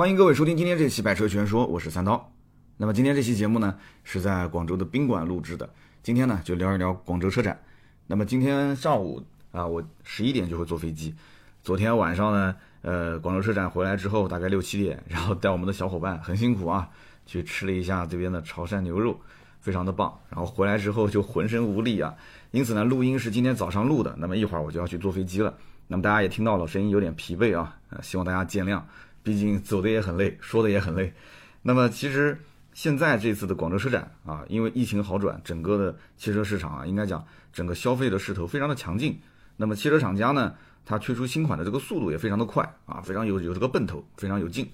欢迎各位收听今天这期《百车全说》，我是三刀。那么今天这期节目呢，是在广州的宾馆录制的。今天呢，就聊一聊广州车展。那么今天上午啊，我十一点就会坐飞机。昨天晚上呢，呃，广州车展回来之后，大概六七点，然后带我们的小伙伴很辛苦啊，去吃了一下这边的潮汕牛肉，非常的棒。然后回来之后就浑身无力啊，因此呢，录音是今天早上录的。那么一会儿我就要去坐飞机了。那么大家也听到了，声音有点疲惫啊，呃，希望大家见谅。毕竟走的也很累，说的也很累。那么其实现在这次的广州车展啊，因为疫情好转，整个的汽车市场啊，应该讲整个消费的势头非常的强劲。那么汽车厂家呢，它推出新款的这个速度也非常的快啊，非常有有这个奔头，非常有劲。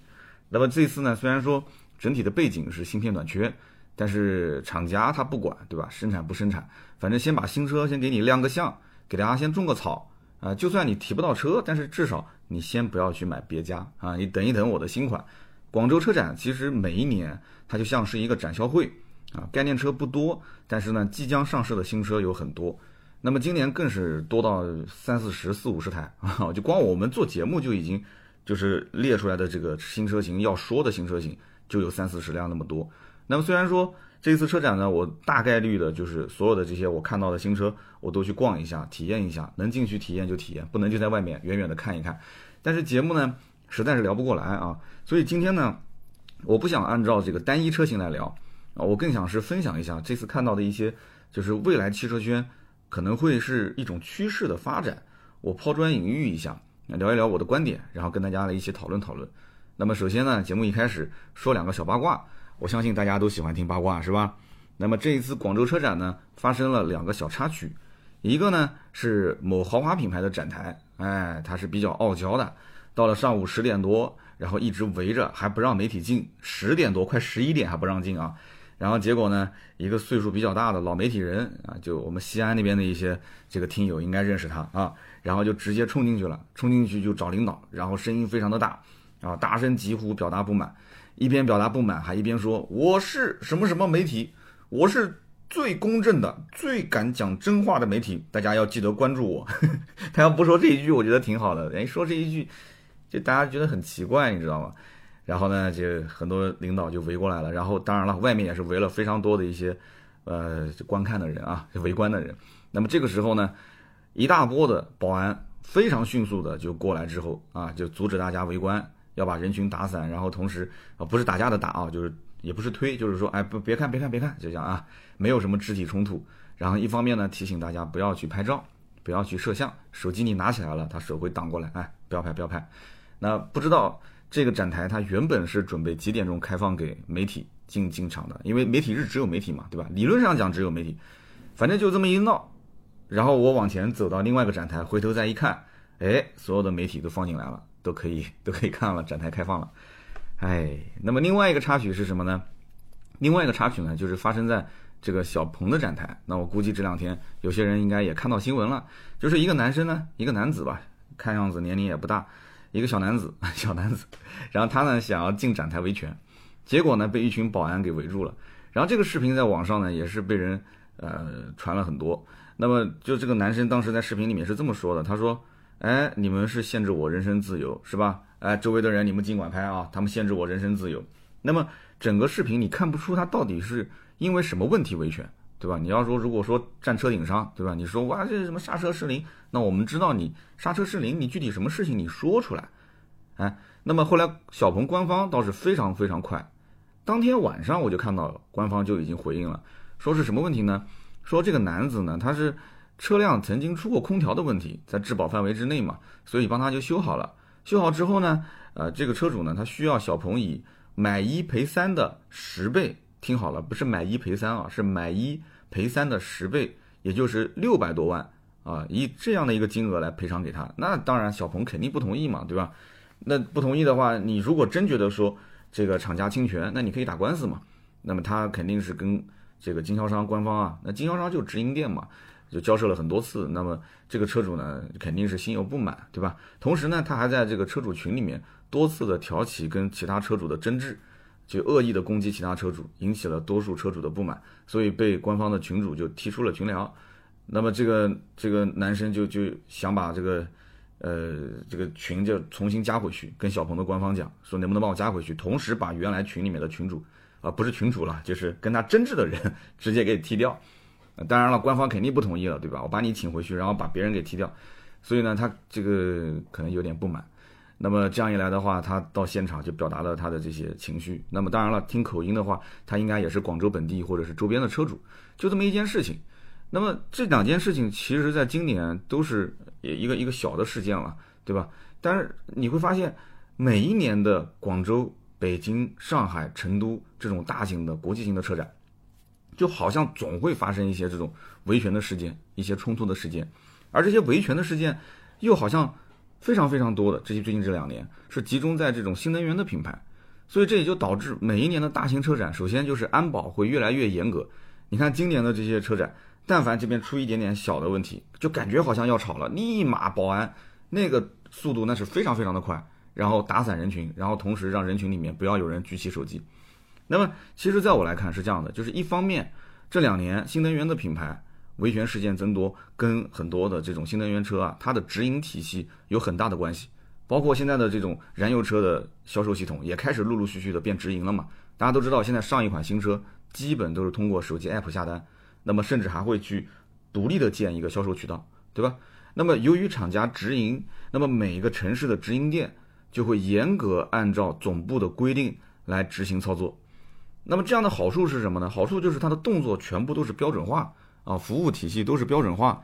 那么这次呢，虽然说整体的背景是芯片短缺，但是厂家他不管，对吧？生产不生产，反正先把新车先给你亮个相，给大家先种个草啊。就算你提不到车，但是至少。你先不要去买别家啊，你等一等我的新款。广州车展其实每一年它就像是一个展销会啊，概念车不多，但是呢，即将上市的新车有很多。那么今年更是多到三四十、四五十台啊，就光我们做节目就已经就是列出来的这个新车型要说的新车型就有三四十辆那么多。那么虽然说这次车展呢，我大概率的就是所有的这些我看到的新车。我都去逛一下，体验一下，能进去体验就体验，不能就在外面远远的看一看。但是节目呢，实在是聊不过来啊，所以今天呢，我不想按照这个单一车型来聊啊，我更想是分享一下这次看到的一些，就是未来汽车圈可能会是一种趋势的发展。我抛砖引玉一下，聊一聊我的观点，然后跟大家来一起讨论讨论。那么首先呢，节目一开始说两个小八卦，我相信大家都喜欢听八卦是吧？那么这一次广州车展呢，发生了两个小插曲。一个呢是某豪华品牌的展台，哎，他是比较傲娇的，到了上午十点多，然后一直围着，还不让媒体进，十点多快十一点还不让进啊，然后结果呢，一个岁数比较大的老媒体人啊，就我们西安那边的一些这个听友应该认识他啊，然后就直接冲进去了，冲进去就找领导，然后声音非常的大，啊，大声疾呼表达不满，一边表达不满还一边说我是什么什么媒体，我是。最公正的、最敢讲真话的媒体，大家要记得关注我。他要不说这一句，我觉得挺好的。哎，说这一句，就大家觉得很奇怪，你知道吗？然后呢，就很多领导就围过来了。然后当然了，外面也是围了非常多的一些呃观看的人啊，围观的人。那么这个时候呢，一大波的保安非常迅速的就过来之后啊，就阻止大家围观，要把人群打散。然后同时啊，不是打架的打啊，就是也不是推，就是说，哎，不，别看，别看，别看，就这样啊。没有什么肢体冲突，然后一方面呢提醒大家不要去拍照，不要去摄像，手机你拿起来了，他手会挡过来，哎，不要拍，不要拍。那不知道这个展台它原本是准备几点钟开放给媒体进进场的？因为媒体日只有媒体嘛，对吧？理论上讲只有媒体，反正就这么一闹，然后我往前走到另外一个展台，回头再一看，哎，所有的媒体都放进来了，都可以都可以看了，展台开放了。哎，那么另外一个插曲是什么呢？另外一个插曲呢，就是发生在。这个小鹏的展台，那我估计这两天有些人应该也看到新闻了，就是一个男生呢，一个男子吧，看样子年龄也不大，一个小男子，小男子，然后他呢想要进展台维权，结果呢被一群保安给围住了，然后这个视频在网上呢也是被人呃传了很多，那么就这个男生当时在视频里面是这么说的，他说，哎，你们是限制我人身自由是吧？哎，周围的人你们尽管拍啊，他们限制我人身自由，那么整个视频你看不出他到底是。因为什么问题维权，对吧？你要说如果说站车顶上，对吧？你说哇，这是什么刹车失灵？那我们知道你刹车失灵，你具体什么事情你说出来，哎，那么后来小鹏官方倒是非常非常快，当天晚上我就看到官方就已经回应了，说是什么问题呢？说这个男子呢，他是车辆曾经出过空调的问题，在质保范围之内嘛，所以帮他就修好了。修好之后呢，呃，这个车主呢，他需要小鹏以买一赔三的十倍。听好了，不是买一赔三啊，是买一赔三的十倍，也就是六百多万啊，以这样的一个金额来赔偿给他。那当然，小鹏肯定不同意嘛，对吧？那不同意的话，你如果真觉得说这个厂家侵权，那你可以打官司嘛。那么他肯定是跟这个经销商官方啊，那经销商就直营店嘛，就交涉了很多次。那么这个车主呢，肯定是心有不满，对吧？同时呢，他还在这个车主群里面多次的挑起跟其他车主的争执。就恶意的攻击其他车主，引起了多数车主的不满，所以被官方的群主就踢出了群聊。那么这个这个男生就就想把这个呃，这个群就重新加回去，跟小鹏的官方讲，说能不能帮我加回去，同时把原来群里面的群主，啊，不是群主了，就是跟他争执的人 直接给踢掉。当然了，官方肯定不同意了，对吧？我把你请回去，然后把别人给踢掉，所以呢，他这个可能有点不满。那么这样一来的话，他到现场就表达了他的这些情绪。那么当然了，听口音的话，他应该也是广州本地或者是周边的车主，就这么一件事情。那么这两件事情，其实在今年都是一个一个小的事件了，对吧？但是你会发现，每一年的广州、北京、上海、成都这种大型的国际型的车展，就好像总会发生一些这种维权的事件、一些冲突的事件，而这些维权的事件，又好像非常非常多的。这些最近这两年是集中在这种新能源的品牌，所以这也就导致每一年的大型车展，首先就是安保会越来越严格。你看今年的这些车展。但凡这边出一点点小的问题，就感觉好像要吵了，立马保安那个速度那是非常非常的快，然后打散人群，然后同时让人群里面不要有人举起手机。那么其实在我来看是这样的，就是一方面这两年新能源的品牌维权事件增多，跟很多的这种新能源车啊它的直营体系有很大的关系，包括现在的这种燃油车的销售系统也开始陆陆续续的变直营了嘛。大家都知道，现在上一款新车基本都是通过手机 app 下单。那么甚至还会去独立的建一个销售渠道，对吧？那么由于厂家直营，那么每一个城市的直营店就会严格按照总部的规定来执行操作。那么这样的好处是什么呢？好处就是它的动作全部都是标准化啊，服务体系都是标准化。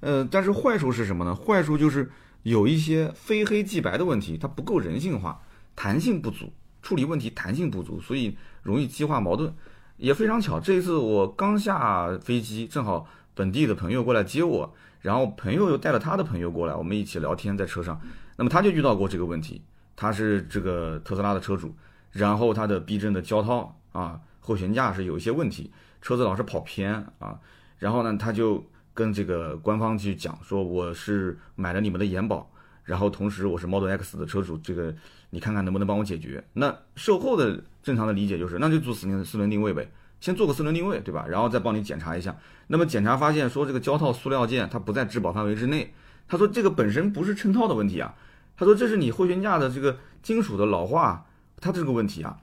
呃，但是坏处是什么呢？坏处就是有一些非黑即白的问题，它不够人性化，弹性不足，处理问题弹性不足，所以容易激化矛盾。也非常巧，这一次我刚下飞机，正好本地的朋友过来接我，然后朋友又带了他的朋友过来，我们一起聊天在车上。那么他就遇到过这个问题，他是这个特斯拉的车主，然后他的避震的胶套啊，后悬架是有一些问题，车子老是跑偏啊，然后呢他就跟这个官方去讲说，我是买了你们的延保，然后同时我是 Model X 的车主，这个你看看能不能帮我解决？那售后的。正常的理解就是，那就做四轮四轮定位呗，先做个四轮定位，对吧？然后再帮你检查一下。那么检查发现说这个胶套塑料件它不在质保范围之内，他说这个本身不是衬套的问题啊，他说这是你后悬架的这个金属的老化，它这个问题啊，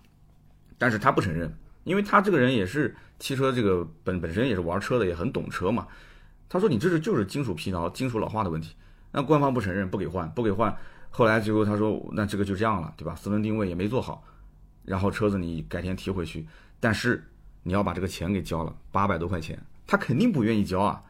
但是他不承认，因为他这个人也是汽车这个本本身也是玩车的，也很懂车嘛。他说你这是就是金属疲劳、金属老化的问题，那官方不承认，不给换，不给换。后来最后他说那这个就这样了，对吧？四轮定位也没做好。然后车子你改天提回去，但是你要把这个钱给交了，八百多块钱，他肯定不愿意交啊。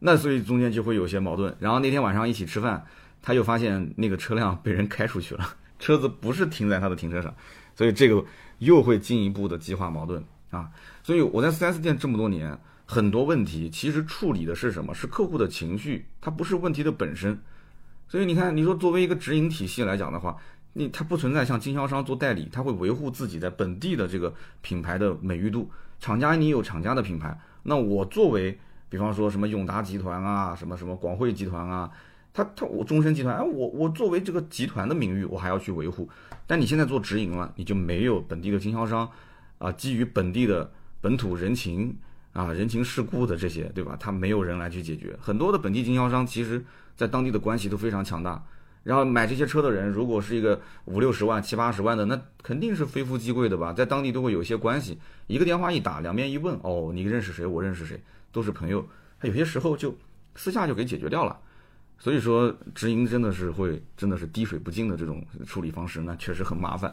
那所以中间就会有些矛盾。然后那天晚上一起吃饭，他又发现那个车辆被人开出去了，车子不是停在他的停车场，所以这个又会进一步的激化矛盾啊。所以我在 4S 店这么多年，很多问题其实处理的是什么？是客户的情绪，它不是问题的本身。所以你看，你说作为一个直营体系来讲的话。你它不存在像经销商做代理，他会维护自己在本地的这个品牌的美誉度。厂家你有厂家的品牌，那我作为，比方说什么永达集团啊，什么什么广汇集团啊，他他我中升集团，哎，我我作为这个集团的名誉，我还要去维护。但你现在做直营了，你就没有本地的经销商，啊，基于本地的本土人情啊人情世故的这些，对吧？他没有人来去解决。很多的本地经销商其实在当地的关系都非常强大。然后买这些车的人，如果是一个五六十万、七八十万的，那肯定是非富即贵的吧？在当地都会有一些关系，一个电话一打，两边一问，哦，你认识谁？我认识谁？都是朋友。他有些时候就私下就给解决掉了。所以说，直营真的是会，真的是滴水不进的这种处理方式，那确实很麻烦。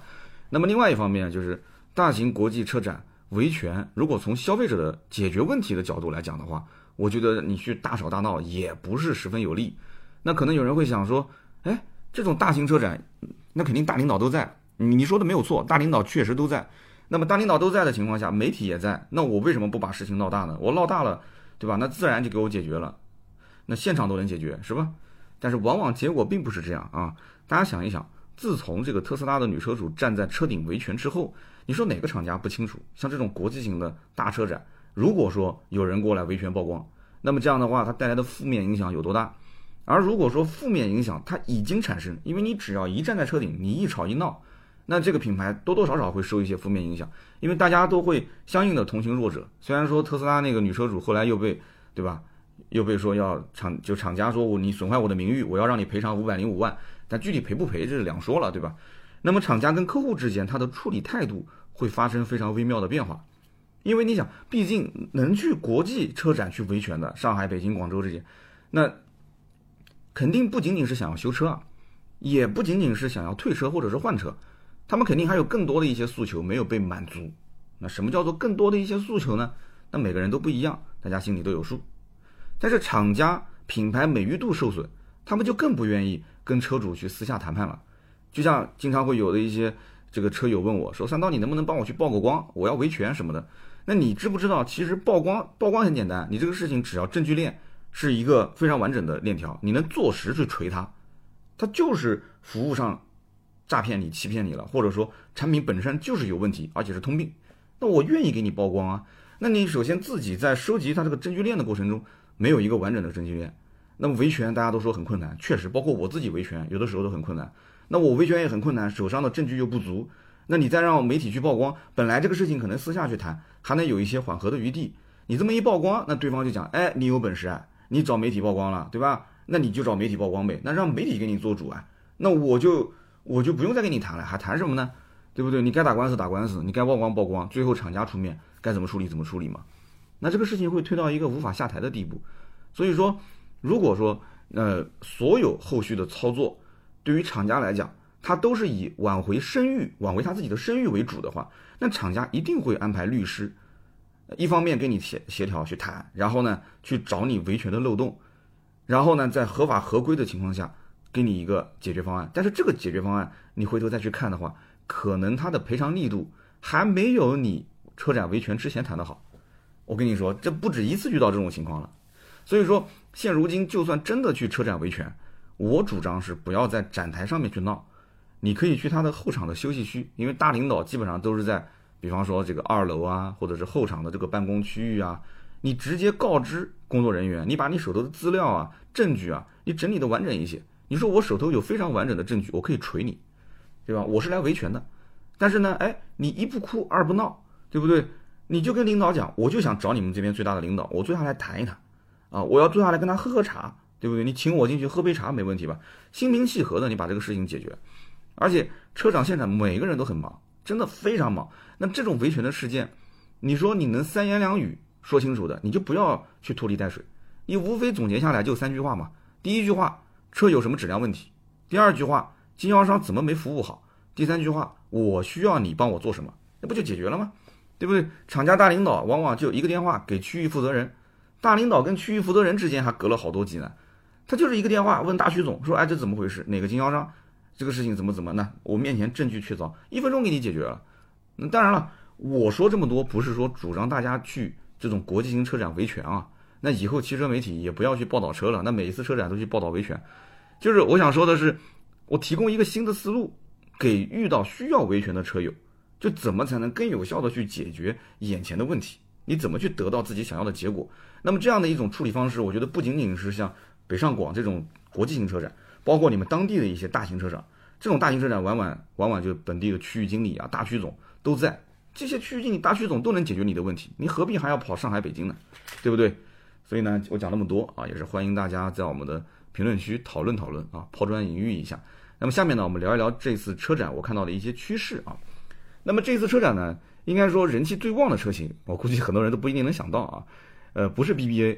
那么另外一方面就是，大型国际车展维权，如果从消费者的解决问题的角度来讲的话，我觉得你去大吵大闹也不是十分有利。那可能有人会想说。哎，这种大型车展，那肯定大领导都在。你你说的没有错，大领导确实都在。那么大领导都在的情况下，媒体也在。那我为什么不把事情闹大呢？我闹大了，对吧？那自然就给我解决了，那现场都能解决，是吧？但是往往结果并不是这样啊。大家想一想，自从这个特斯拉的女车主站在车顶维权之后，你说哪个厂家不清楚？像这种国际型的大车展，如果说有人过来维权曝光，那么这样的话，它带来的负面影响有多大？而如果说负面影响它已经产生，因为你只要一站在车顶，你一吵一闹，那这个品牌多多少少会受一些负面影响，因为大家都会相应的同情弱者。虽然说特斯拉那个女车主后来又被，对吧？又被说要厂就厂家说我你损坏我的名誉，我要让你赔偿五百零五万，但具体赔不赔这是两说了，对吧？那么厂家跟客户之间他的处理态度会发生非常微妙的变化，因为你想，毕竟能去国际车展去维权的，上海、北京、广州这些，那肯定不仅仅是想要修车啊，也不仅仅是想要退车或者是换车，他们肯定还有更多的一些诉求没有被满足。那什么叫做更多的一些诉求呢？那每个人都不一样，大家心里都有数。但是厂家品牌美誉度受损，他们就更不愿意跟车主去私下谈判了。就像经常会有的一些这个车友问我说：“三刀，你能不能帮我去曝个光？我要维权什么的。”那你知不知道，其实曝光曝光很简单，你这个事情只要证据链是一个非常完整的链条，你能坐实去锤它，它就是服务上诈骗你、欺骗你了，或者说产品本身就是有问题，而且是通病。那我愿意给你曝光啊。那你首先自己在收集它这个证据链的过程中。没有一个完整的证据链，那么维权大家都说很困难，确实，包括我自己维权，有的时候都很困难。那我维权也很困难，手上的证据又不足，那你再让媒体去曝光，本来这个事情可能私下去谈，还能有一些缓和的余地。你这么一曝光，那对方就讲，哎，你有本事啊，你找媒体曝光了，对吧？那你就找媒体曝光呗，那让媒体给你做主啊，那我就我就不用再跟你谈了，还谈什么呢？对不对？你该打官司打官司，你该曝光曝光，最后厂家出面，该怎么处理怎么处理嘛。那这个事情会推到一个无法下台的地步，所以说，如果说呃所有后续的操作对于厂家来讲，他都是以挽回声誉、挽回他自己的声誉为主的话，那厂家一定会安排律师，一方面跟你协协调去谈，然后呢去找你维权的漏洞，然后呢在合法合规的情况下给你一个解决方案。但是这个解决方案你回头再去看的话，可能他的赔偿力度还没有你车展维权之前谈的好。我跟你说，这不止一次遇到这种情况了，所以说现如今就算真的去车展维权，我主张是不要在展台上面去闹，你可以去他的后场的休息区，因为大领导基本上都是在，比方说这个二楼啊，或者是后场的这个办公区域啊，你直接告知工作人员，你把你手头的资料啊、证据啊，你整理的完整一些。你说我手头有非常完整的证据，我可以锤你，对吧？我是来维权的，但是呢，哎，你一不哭二不闹，对不对？你就跟领导讲，我就想找你们这边最大的领导，我坐下来谈一谈，啊，我要坐下来跟他喝喝茶，对不对？你请我进去喝杯茶没问题吧？心平气和的，你把这个事情解决。而且车长现场每个人都很忙，真的非常忙。那这种维权的事件，你说你能三言两语说清楚的，你就不要去拖泥带水。你无非总结下来就三句话嘛。第一句话，车有什么质量问题？第二句话，经销商怎么没服务好？第三句话，我需要你帮我做什么？那不就解决了吗？对不对？厂家大领导往往就一个电话给区域负责人，大领导跟区域负责人之间还隔了好多级呢。他就是一个电话问大区总说：“哎，这怎么回事？哪个经销商？这个事情怎么怎么？那我面前证据确凿，一分钟给你解决了。”那当然了，我说这么多不是说主张大家去这种国际型车展维权啊。那以后汽车媒体也不要去报道车了，那每一次车展都去报道维权。就是我想说的是，我提供一个新的思路，给遇到需要维权的车友。就怎么才能更有效的去解决眼前的问题？你怎么去得到自己想要的结果？那么这样的一种处理方式，我觉得不仅仅是像北上广这种国际型车展，包括你们当地的一些大型车展，这种大型车展往往往往就本地的区域经理啊、大区总都在，这些区域经理、大区总都能解决你的问题，你何必还要跑上海、北京呢？对不对？所以呢，我讲那么多啊，也是欢迎大家在我们的评论区讨论讨论啊，抛砖引玉一下。那么下面呢，我们聊一聊这次车展我看到的一些趋势啊。那么这次车展呢，应该说人气最旺的车型，我估计很多人都不一定能想到啊，呃，不是 BBA，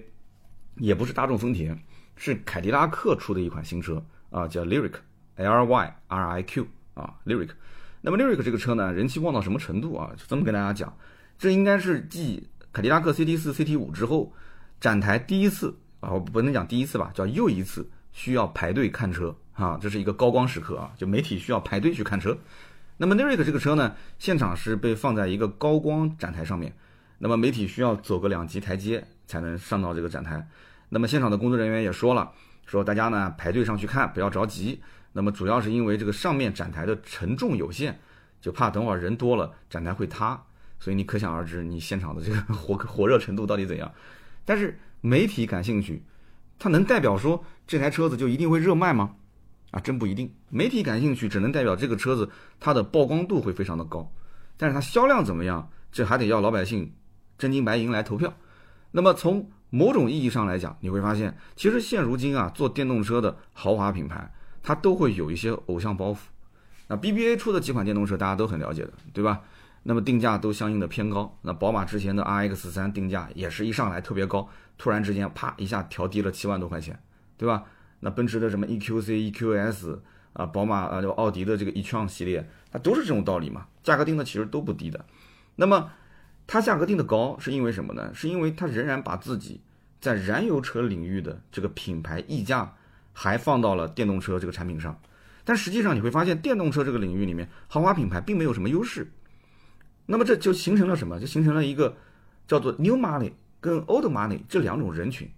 也不是大众丰田，是凯迪拉克出的一款新车啊，叫 Lyric，L Y R I Q 啊，Lyric。那么 Lyric 这个车呢，人气旺到什么程度啊？就这么跟大家讲，这应该是继凯迪拉克 CT 四、CT 五之后，展台第一次啊，我不能讲第一次吧，叫又一次需要排队看车啊，这是一个高光时刻啊，就媒体需要排队去看车。那么 Lyric 这个车呢，现场是被放在一个高光展台上面，那么媒体需要走个两级台阶才能上到这个展台。那么现场的工作人员也说了，说大家呢排队上去看，不要着急。那么主要是因为这个上面展台的承重有限，就怕等会儿人多了展台会塌，所以你可想而知你现场的这个火 火热程度到底怎样。但是媒体感兴趣，它能代表说这台车子就一定会热卖吗？啊，真不一定。媒体感兴趣，只能代表这个车子它的曝光度会非常的高，但是它销量怎么样，这还得要老百姓真金白银来投票。那么从某种意义上来讲，你会发现，其实现如今啊，做电动车的豪华品牌，它都会有一些偶像包袱。那 BBA 出的几款电动车，大家都很了解的，对吧？那么定价都相应的偏高。那宝马之前的 RX 三定价也是一上来特别高，突然之间啪一下调低了七万多块钱，对吧？那奔驰的什么 EQC、EQS 啊，宝马啊，奥迪的这个 e-tron 系列，它都是这种道理嘛，价格定的其实都不低的。那么它价格定的高是因为什么呢？是因为它仍然把自己在燃油车领域的这个品牌溢价还放到了电动车这个产品上。但实际上你会发现，电动车这个领域里面，豪华品牌并没有什么优势。那么这就形成了什么？就形成了一个叫做 New Money 跟 Old Money 这两种人群，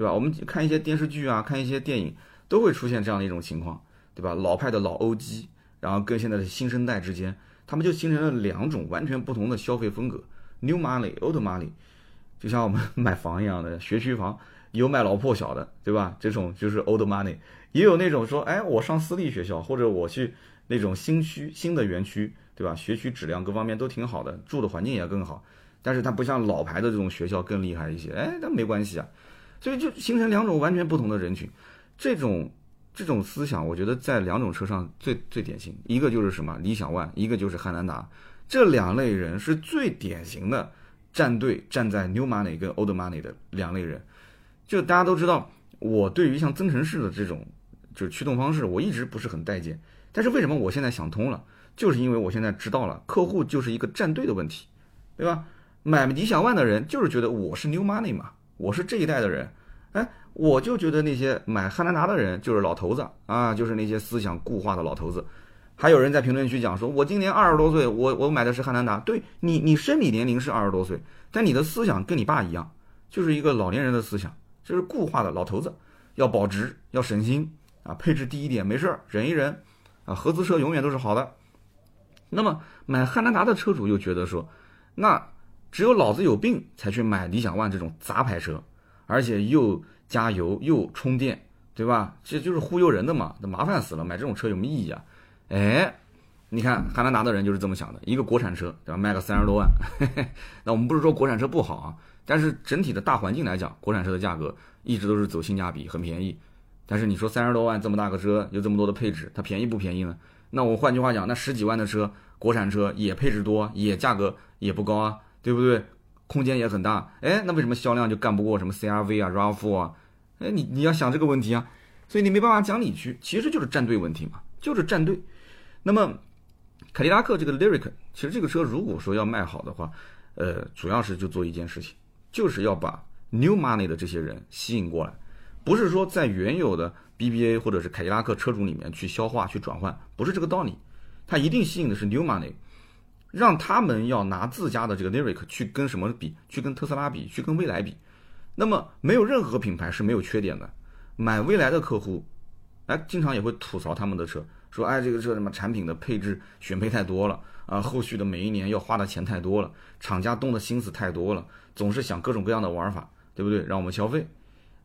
对吧？我们看一些电视剧啊，看一些电影，都会出现这样的一种情况，对吧？老派的老欧 G，然后跟现在的新生代之间，他们就形成了两种完全不同的消费风格：New Money、Old Money，就像我们 买房一样的学区房，有买老破小的，对吧？这种就是 Old Money，也有那种说，哎，我上私立学校，或者我去那种新区、新的园区。对吧？学区质量各方面都挺好的，住的环境也更好，但是它不像老牌的这种学校更厉害一些。哎，但没关系啊，所以就形成两种完全不同的人群。这种这种思想，我觉得在两种车上最最典型，一个就是什么理想 ONE，一个就是汉兰达。这两类人是最典型的站队站在 New Money 跟 Old Money 的两类人。就大家都知道，我对于像增程式的这种就是驱动方式，我一直不是很待见。但是为什么我现在想通了？就是因为我现在知道了，客户就是一个站队的问题，对吧？买理想 ONE 的人就是觉得我是 New Money 嘛，我是这一代的人，哎，我就觉得那些买汉兰达的人就是老头子啊，就是那些思想固化的老头子。还有人在评论区讲说，我今年二十多岁，我我买的是汉兰达，对你，你生理年龄是二十多岁，但你的思想跟你爸一样，就是一个老年人的思想，就是固化的老头子，要保值，要省心啊，配置低一点没事儿，忍一忍啊，合资车永远都是好的。那么买汉兰达的车主又觉得说，那只有老子有病才去买理想 ONE 这种杂牌车，而且又加油又充电，对吧？这就是忽悠人的嘛，那麻烦死了，买这种车有什么意义啊？哎，你看汉兰达的人就是这么想的，一个国产车对吧，卖个三十多万，那我们不是说国产车不好啊，但是整体的大环境来讲，国产车的价格一直都是走性价比，很便宜。但是你说三十多万这么大个车，有这么多的配置，它便宜不便宜呢？那我换句话讲，那十几万的车，国产车也配置多，也价格也不高啊，对不对？空间也很大，哎，那为什么销量就干不过什么 CRV 啊、RAV4 啊？哎，你你要想这个问题啊，所以你没办法讲理去，其实就是站队问题嘛，就是站队。那么凯迪拉克这个 Lyric，其实这个车如果说要卖好的话，呃，主要是就做一件事情，就是要把 New Money 的这些人吸引过来，不是说在原有的。BBA 或者是凯迪拉克车主里面去消化去转换，不是这个道理，它一定吸引的是 New Money，让他们要拿自家的这个 Lyric 去跟什么比，去跟特斯拉比，去跟蔚来比。那么没有任何品牌是没有缺点的。买蔚来的客户，哎，经常也会吐槽他们的车，说哎这个车什么产品的配置选配太多了啊，后续的每一年要花的钱太多了，厂家动的心思太多了，总是想各种各样的玩法，对不对？让我们消费。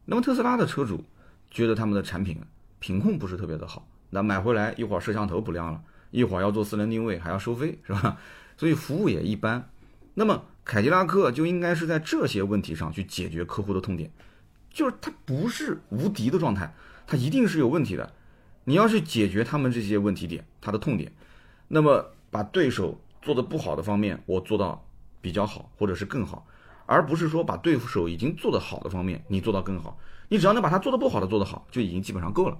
那么特斯拉的车主。觉得他们的产品品控不是特别的好，那买回来一会儿摄像头不亮了，一会儿要做私人定位还要收费，是吧？所以服务也一般。那么凯迪拉克就应该是在这些问题上去解决客户的痛点，就是它不是无敌的状态，它一定是有问题的。你要去解决他们这些问题点，它的痛点，那么把对手做的不好的方面我做到比较好，或者是更好，而不是说把对手已经做得好的方面你做到更好。你只要能把它做的不好的做得好，就已经基本上够了。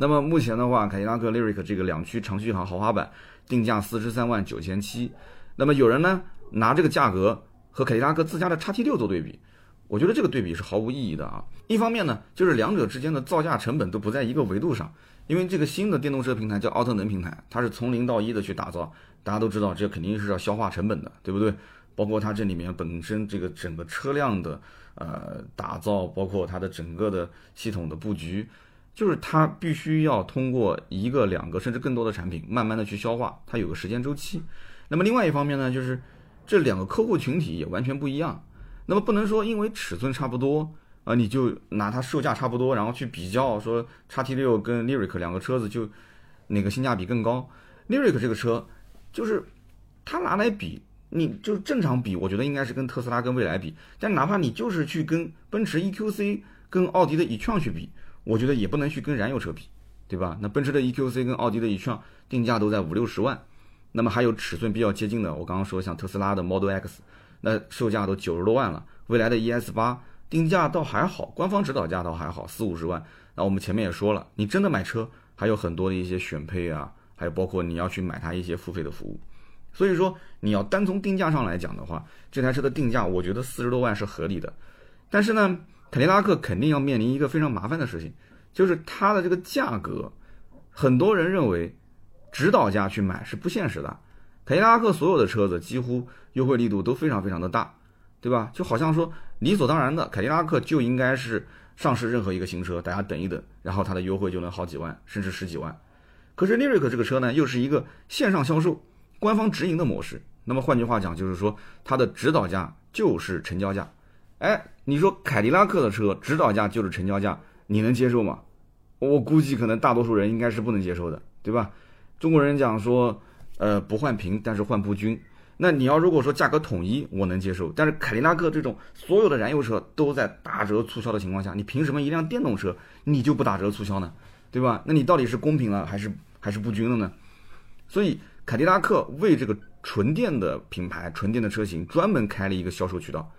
那么目前的话，凯迪拉克 Lyric 这个两驱长续航豪华版定价四十三万九千七。那么有人呢拿这个价格和凯迪拉克自家的叉 T 六做对比，我觉得这个对比是毫无意义的啊。一方面呢，就是两者之间的造价成本都不在一个维度上，因为这个新的电动车平台叫奥特能平台，它是从零到一的去打造。大家都知道，这肯定是要消化成本的，对不对？包括它这里面本身这个整个车辆的。呃，打造包括它的整个的系统的布局，就是它必须要通过一个、两个甚至更多的产品，慢慢的去消化，它有个时间周期。那么另外一方面呢，就是这两个客户群体也完全不一样。那么不能说因为尺寸差不多啊，你就拿它售价差不多，然后去比较说叉 T 六跟 Lyric 两个车子就哪个性价比更高？Lyric 这个车就是它拿来比，你就正常比，我觉得应该是跟特斯拉跟蔚来比。但哪怕你就是去跟奔驰 EQC、跟奥迪的 e-tron 去比，我觉得也不能去跟燃油车比，对吧？那奔驰的 EQC 跟奥迪的 e-tron 定价都在五六十万，那么还有尺寸比较接近的，我刚刚说像特斯拉的 Model X，那售价都九十多万了。蔚来的 ES 八定价倒还好，官方指导价倒还好，四五十万。那我们前面也说了，你真的买车还有很多的一些选配啊，还有包括你要去买它一些付费的服务。所以说，你要单从定价上来讲的话，这台车的定价我觉得四十多万是合理的。但是呢，凯迪拉克肯定要面临一个非常麻烦的事情，就是它的这个价格，很多人认为指导价去买是不现实的。凯迪拉克所有的车子几乎优惠力度都非常非常的大，对吧？就好像说理所当然的，凯迪拉克就应该是上市任何一个新车，大家等一等，然后它的优惠就能好几万，甚至十几万。可是 Lyric 这个车呢，又是一个线上销售。官方直营的模式，那么换句话讲，就是说它的指导价就是成交价。哎，你说凯迪拉克的车指导价就是成交价，你能接受吗？我估计可能大多数人应该是不能接受的，对吧？中国人讲说，呃，不换屏，但是换不均。那你要如果说价格统一，我能接受。但是凯迪拉克这种所有的燃油车都在打折促销的情况下，你凭什么一辆电动车你就不打折促销呢？对吧？那你到底是公平了还是还是不均了呢？所以。凯迪拉克为这个纯电的品牌、纯电的车型专门开了一个销售渠道，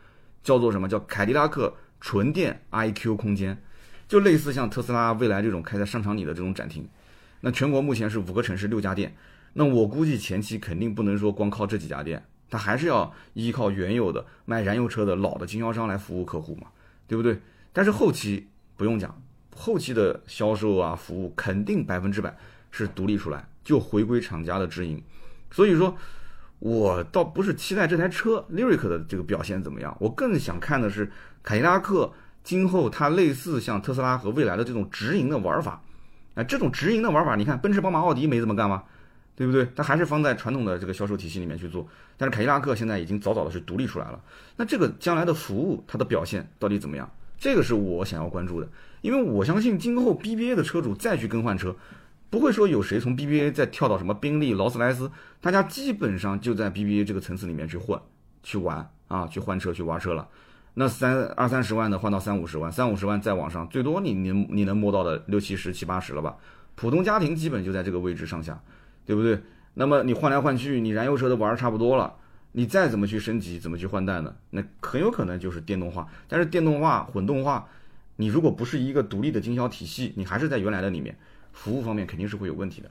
叫做什么叫凯迪拉克纯电 iQ 空间，就类似像特斯拉、未来这种开在商场里的这种展厅。那全国目前是五个城市六家店，那我估计前期肯定不能说光靠这几家店，它还是要依靠原有的卖燃油车的老的经销商来服务客户嘛，对不对？但是后期不用讲，后期的销售啊服务肯定百分之百是独立出来。就回归厂家的直营，所以说，我倒不是期待这台车 Lyric 的这个表现怎么样，我更想看的是凯迪拉克今后它类似像特斯拉和蔚来的这种直营的玩法。啊，这种直营的玩法，你看奔驰、宝马、奥迪没怎么干吗？对不对？它还是放在传统的这个销售体系里面去做。但是凯迪拉克现在已经早早的是独立出来了。那这个将来的服务，它的表现到底怎么样？这个是我想要关注的，因为我相信今后 BBA 的车主再去更换车。不会说有谁从 BBA 再跳到什么宾利、劳斯莱斯，大家基本上就在 BBA 这个层次里面去混、去玩啊，去换车、去挖车了。那三二三十万的换到三五十万，三五十万再往上，最多你你你能摸到的六七十、七八十了吧？普通家庭基本就在这个位置上下，对不对？那么你换来换去，你燃油车都玩差不多了，你再怎么去升级、怎么去换代呢？那很有可能就是电动化。但是电动化、混动化，你如果不是一个独立的经销体系，你还是在原来的里面。服务方面肯定是会有问题的。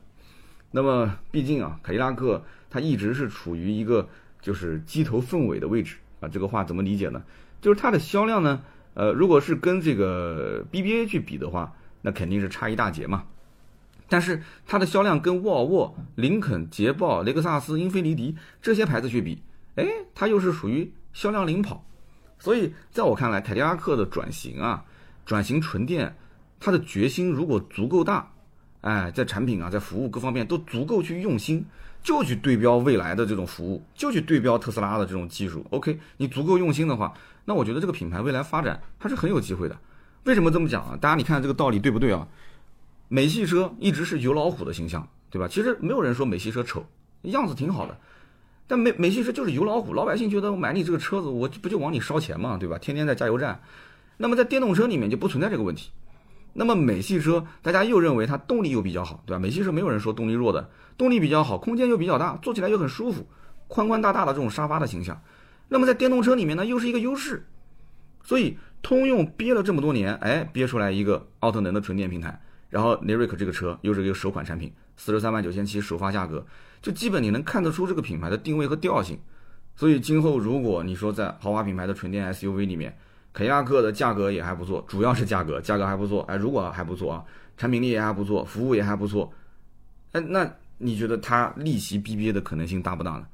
那么，毕竟啊，凯迪拉克它一直是处于一个就是鸡头凤尾的位置啊。这个话怎么理解呢？就是它的销量呢，呃，如果是跟这个 BBA 去比的话，那肯定是差一大截嘛。但是它的销量跟沃尔沃、林肯、捷豹、雷克萨斯、英菲尼迪这些牌子去比，哎，它又是属于销量领跑。所以在我看来，凯迪拉克的转型啊，转型纯电，它的决心如果足够大。哎，在产品啊，在服务各方面都足够去用心，就去对标未来的这种服务，就去对标特斯拉的这种技术。OK，你足够用心的话，那我觉得这个品牌未来发展它是很有机会的。为什么这么讲啊？大家你看这个道理对不对啊？美系车一直是油老虎的形象，对吧？其实没有人说美系车丑，样子挺好的，但美美系车就是油老虎，老百姓觉得我买你这个车子，我不就往你烧钱嘛，对吧？天天在加油站。那么在电动车里面就不存在这个问题。那么美系车，大家又认为它动力又比较好，对吧？美系车没有人说动力弱的，动力比较好，空间又比较大，坐起来又很舒服，宽宽大大的这种沙发的形象。那么在电动车里面呢，又是一个优势。所以通用憋了这么多年，哎，憋出来一个奥特能的纯电平台，然后 Lyric 这个车又是一个首款产品，四十三万九千七首发价格，就基本你能看得出这个品牌的定位和调性。所以今后如果你说在豪华品牌的纯电 SUV 里面，凯迪拉克的价格也还不错，主要是价格，价格还不错。哎，如果还不错啊，产品力也还不错，服务也还不错。哎，那你觉得它逆袭 BBA 的可能性大不大呢？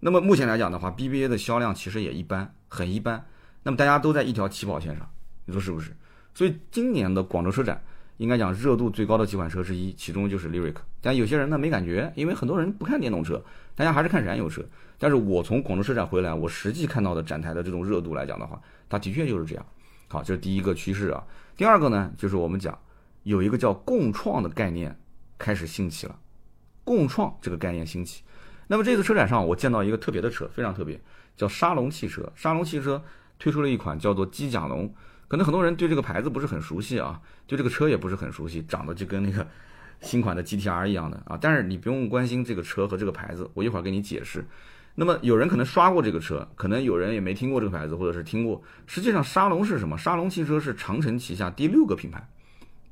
那么目前来讲的话，BBA 的销量其实也一般，很一般。那么大家都在一条起跑线上，你说是不是？所以今年的广州车展，应该讲热度最高的几款车之一，其中就是 Lyric。但有些人呢没感觉，因为很多人不看电动车，大家还是看燃油车。但是我从广州车展回来，我实际看到的展台的这种热度来讲的话，它的确就是这样。好，这是第一个趋势啊。第二个呢，就是我们讲有一个叫共创的概念开始兴起了。共创这个概念兴起，那么这次车展上，我见到一个特别的车，非常特别，叫沙龙汽车。沙龙汽车推出了一款叫做机甲龙，可能很多人对这个牌子不是很熟悉啊，对这个车也不是很熟悉，长得就跟那个新款的 GTR 一样的啊。但是你不用关心这个车和这个牌子，我一会儿给你解释。那么有人可能刷过这个车，可能有人也没听过这个牌子，或者是听过。实际上，沙龙是什么？沙龙汽车是长城旗下第六个品牌，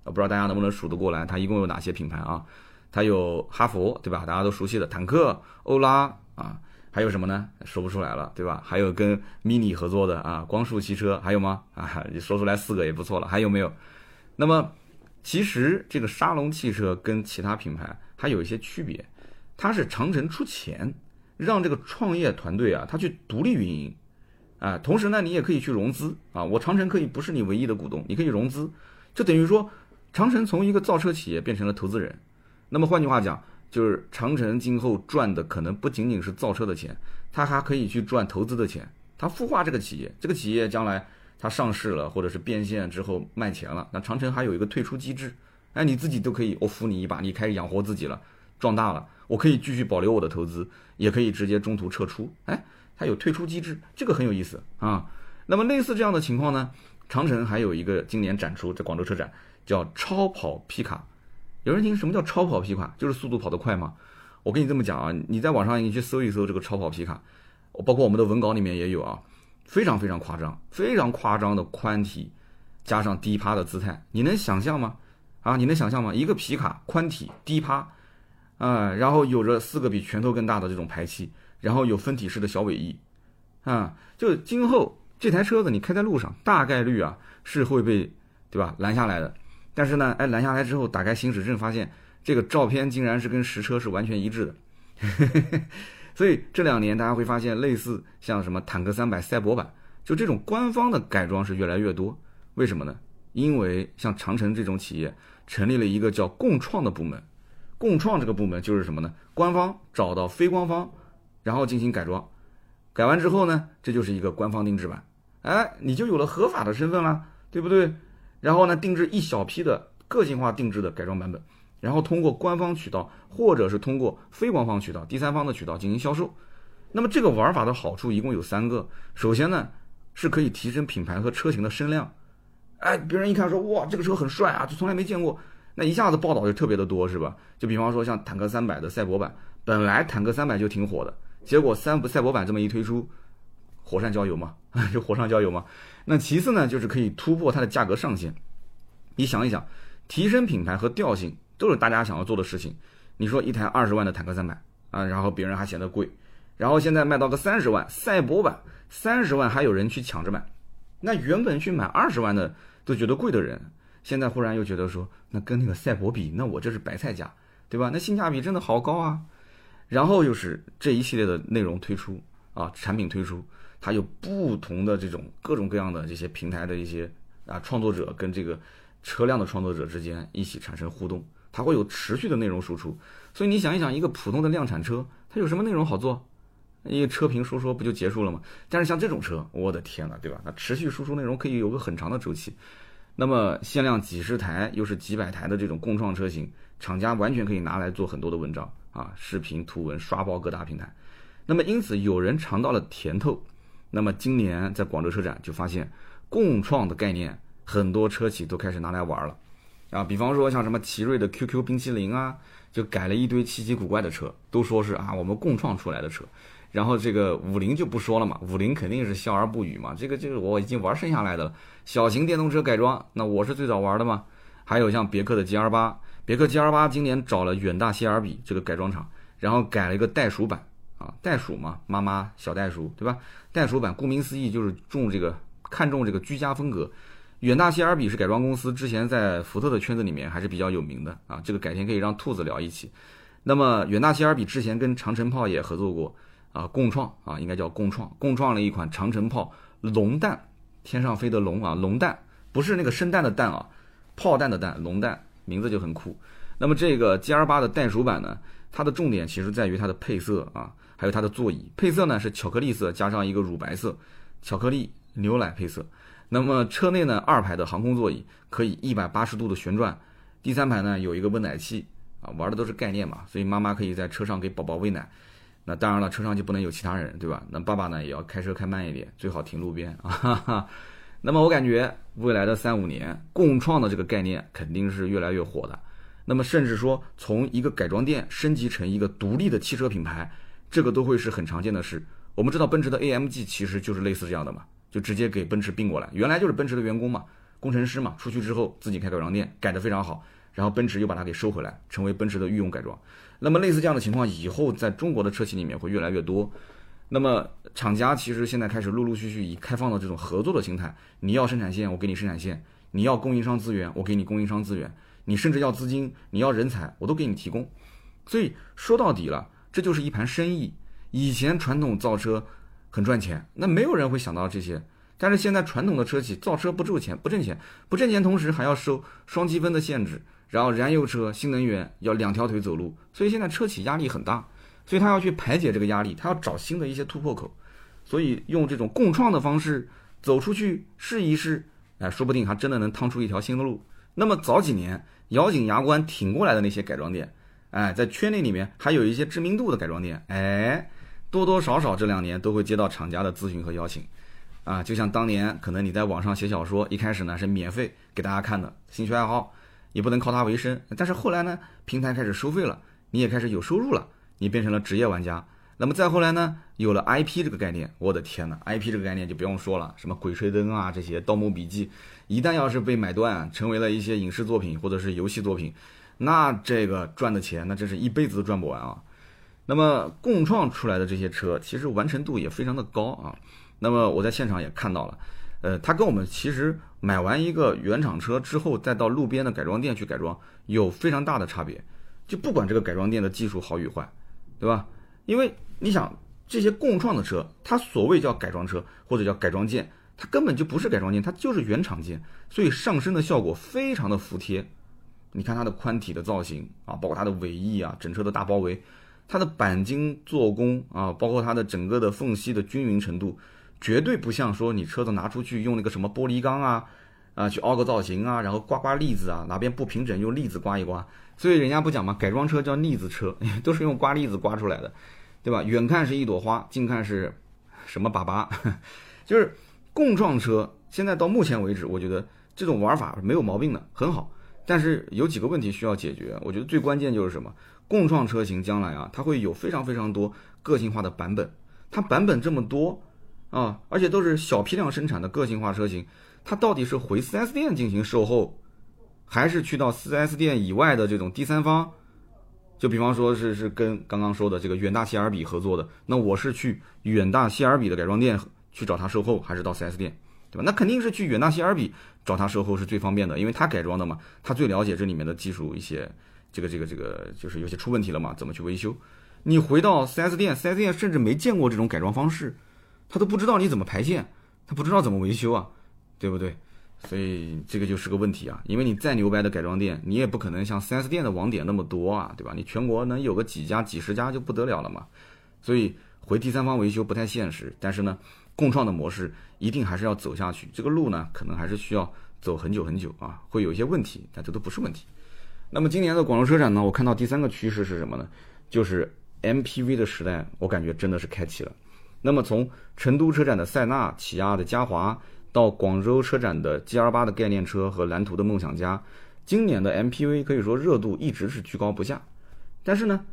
啊，不知道大家能不能数得过来？它一共有哪些品牌啊？它有哈弗，对吧？大家都熟悉的坦克、欧拉啊，还有什么呢？说不出来了，对吧？还有跟 MINI 合作的啊，光束汽车，还有吗？啊，你说出来四个也不错了，还有没有？那么，其实这个沙龙汽车跟其他品牌还有一些区别，它是长城出钱。让这个创业团队啊，他去独立运营，啊，同时呢，你也可以去融资啊。我长城可以不是你唯一的股东，你可以融资，就等于说，长城从一个造车企业变成了投资人。那么换句话讲，就是长城今后赚的可能不仅仅是造车的钱，它还可以去赚投资的钱。它孵化这个企业，这个企业将来它上市了，或者是变现之后卖钱了，那长城还有一个退出机制，哎，你自己都可以，我扶你一把，你开始养活自己了，壮大了。我可以继续保留我的投资，也可以直接中途撤出。哎，它有退出机制，这个很有意思啊。那么类似这样的情况呢，长城还有一个今年展出在广州车展，叫超跑皮卡。有人听什么叫超跑皮卡？就是速度跑得快吗？我跟你这么讲啊，你在网上你去搜一搜这个超跑皮卡，包括我们的文稿里面也有啊，非常非常夸张，非常夸张的宽体加上低趴的姿态，你能想象吗？啊，你能想象吗？一个皮卡宽体低趴。啊，然后有着四个比拳头更大的这种排气，然后有分体式的小尾翼，啊，就今后这台车子你开在路上，大概率啊是会被对吧拦下来的。但是呢，哎，拦下来之后打开行驶证，发现这个照片竟然是跟实车是完全一致的。所以这两年大家会发现，类似像什么坦克三百赛博版，就这种官方的改装是越来越多。为什么呢？因为像长城这种企业成立了一个叫共创的部门。共创这个部门就是什么呢？官方找到非官方，然后进行改装，改完之后呢，这就是一个官方定制版，哎，你就有了合法的身份了，对不对？然后呢，定制一小批的个性化定制的改装版本，然后通过官方渠道或者是通过非官方渠道、第三方的渠道进行销售。那么这个玩法的好处一共有三个，首先呢，是可以提升品牌和车型的声量，哎，别人一看说哇，这个车很帅啊，就从来没见过。那一下子报道就特别的多，是吧？就比方说像坦克三百的赛博版，本来坦克三百就挺火的，结果三不赛博版这么一推出，火上浇油嘛，就火上浇油嘛。那其次呢，就是可以突破它的价格上限。你想一想，提升品牌和调性都是大家想要做的事情。你说一台二十万的坦克三百啊，然后别人还嫌得贵，然后现在卖到个三十万赛博版，三十万还有人去抢着买，那原本去买二十万的都觉得贵的人。现在忽然又觉得说，那跟那个赛博比，那我这是白菜价，对吧？那性价比真的好高啊！然后又是这一系列的内容推出啊，产品推出，它有不同的这种各种各样的这些平台的一些啊创作者跟这个车辆的创作者之间一起产生互动，它会有持续的内容输出。所以你想一想，一个普通的量产车，它有什么内容好做？一个车评说说不就结束了吗？但是像这种车，我的天呐，对吧？它持续输出内容可以有个很长的周期。那么限量几十台，又是几百台的这种共创车型，厂家完全可以拿来做很多的文章啊，视频图文刷爆各大平台。那么因此有人尝到了甜头，那么今年在广州车展就发现共创的概念，很多车企都开始拿来玩了啊。比方说像什么奇瑞的 QQ 冰淇淋啊，就改了一堆奇奇古怪的车，都说是啊我们共创出来的车。然后这个五菱就不说了嘛，五菱肯定是笑而不语嘛。这个就是我已经玩剩下来的了，小型电动车改装，那我是最早玩的嘛。还有像别克的 GL 八，别克 GL 八今年找了远大谢尔比这个改装厂，然后改了一个袋鼠版啊，袋鼠嘛，妈妈小袋鼠对吧？袋鼠版顾名思义就是重这个看重这个居家风格。远大希尔比是改装公司，之前在福特的圈子里面还是比较有名的啊。这个改天可以让兔子聊一起。那么远大希尔比之前跟长城炮也合作过。啊，共创啊，应该叫共创，共创了一款长城炮龙弹，天上飞的龙啊，龙弹不是那个生蛋的蛋啊，炮弹的弹，龙弹名字就很酷。那么这个 G R 八的袋鼠版呢，它的重点其实在于它的配色啊，还有它的座椅配色呢是巧克力色加上一个乳白色，巧克力牛奶配色。那么车内呢，二排的航空座椅可以一百八十度的旋转，第三排呢有一个温奶器啊，玩的都是概念嘛，所以妈妈可以在车上给宝宝喂奶。那当然了，车上就不能有其他人，对吧？那爸爸呢也要开车开慢一点，最好停路边 啊。哈哈。那么我感觉未来的三五年，共创的这个概念肯定是越来越火的。那么甚至说从一个改装店升级成一个独立的汽车品牌，这个都会是很常见的事。我们知道奔驰的 AMG 其实就是类似这样的嘛，就直接给奔驰并过来，原来就是奔驰的员工嘛，工程师嘛，出去之后自己开改装店，改得非常好。然后奔驰又把它给收回来，成为奔驰的御用改装。那么类似这样的情况，以后在中国的车企里面会越来越多。那么厂家其实现在开始陆陆续续以开放的这种合作的心态，你要生产线，我给你生产线；你要供应商资源，我给你供应商资源；你甚至要资金，你要人才，我都给你提供。所以说到底了，这就是一盘生意。以前传统造车很赚钱，那没有人会想到这些。但是现在传统的车企造车不挣钱，不挣钱，不挣钱，同时还要收双积分的限制。然后燃油车、新能源要两条腿走路，所以现在车企压力很大，所以他要去排解这个压力，他要找新的一些突破口，所以用这种共创的方式走出去试一试，哎，说不定还真的能趟出一条新的路。那么早几年咬紧牙关挺过来的那些改装店，哎，在圈内里面还有一些知名度的改装店，哎，多多少少这两年都会接到厂家的咨询和邀请，啊，就像当年可能你在网上写小说，一开始呢是免费给大家看的，兴趣爱好。也不能靠它为生，但是后来呢，平台开始收费了，你也开始有收入了，你变成了职业玩家。那么再后来呢，有了 IP 这个概念，我的天呐 i p 这个概念就不用说了，什么《鬼吹灯》啊这些，《盗墓笔记》，一旦要是被买断，成为了一些影视作品或者是游戏作品，那这个赚的钱，那真是一辈子都赚不完啊。那么共创出来的这些车，其实完成度也非常的高啊。那么我在现场也看到了。呃，它跟我们其实买完一个原厂车之后，再到路边的改装店去改装，有非常大的差别。就不管这个改装店的技术好与坏，对吧？因为你想，这些共创的车，它所谓叫改装车或者叫改装件，它根本就不是改装件，它就是原厂件，所以上身的效果非常的服帖。你看它的宽体的造型啊，包括它的尾翼啊，整车的大包围，它的钣金做工啊，包括它的整个的缝隙的均匀程度。绝对不像说你车子拿出去用那个什么玻璃钢啊，啊去凹个造型啊，然后刮刮腻子啊，哪边不平整用腻子刮一刮。所以人家不讲嘛，改装车叫腻子车，都是用刮腻子刮出来的，对吧？远看是一朵花，近看是什么粑粑？就是共创车，现在到目前为止，我觉得这种玩法没有毛病的，很好。但是有几个问题需要解决，我觉得最关键就是什么？共创车型将来啊，它会有非常非常多个性化的版本，它版本这么多。啊，而且都是小批量生产的个性化车型，它到底是回 4S 店进行售后，还是去到 4S 店以外的这种第三方？就比方说是是跟刚刚说的这个远大希尔比合作的，那我是去远大希尔比的改装店去找他售后，还是到 4S 店，对吧？那肯定是去远大希尔比找他售后是最方便的，因为他改装的嘛，他最了解这里面的技术一些，这个这个这个就是有些出问题了嘛，怎么去维修？你回到 4S 店，4S 店甚至没见过这种改装方式。他都不知道你怎么排线，他不知道怎么维修啊，对不对？所以这个就是个问题啊。因为你再牛掰的改装店，你也不可能像 4S 店的网点那么多啊，对吧？你全国能有个几家、几十家就不得了了嘛。所以回第三方维修不太现实。但是呢，共创的模式一定还是要走下去。这个路呢，可能还是需要走很久很久啊，会有一些问题，但这都不是问题。那么今年的广州车展呢，我看到第三个趋势是什么呢？就是 MPV 的时代，我感觉真的是开启了。那么从成都车展的塞纳、起亚的嘉华，到广州车展的 G R 八的概念车和蓝图的梦想家，今年的 M P V 可以说热度一直是居高不下。但是呢，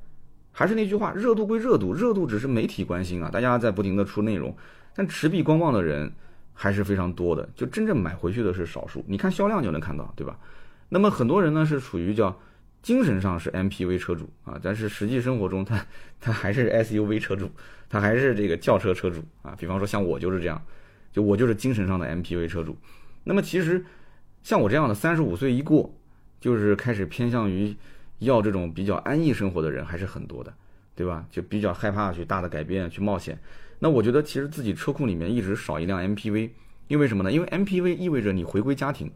还是那句话，热度归热度，热度只是媒体关心啊，大家在不停的出内容，但持币观望的人还是非常多的，就真正买回去的是少数。你看销量就能看到，对吧？那么很多人呢是处于叫。精神上是 MPV 车主啊，但是实际生活中他他还是 SUV 车主，他还是这个轿车车主啊。比方说像我就是这样，就我就是精神上的 MPV 车主。那么其实像我这样的三十五岁一过，就是开始偏向于要这种比较安逸生活的人还是很多的，对吧？就比较害怕去大的改变去冒险。那我觉得其实自己车库里面一直少一辆 MPV，因为什么呢？因为 MPV 意味着你回归家庭，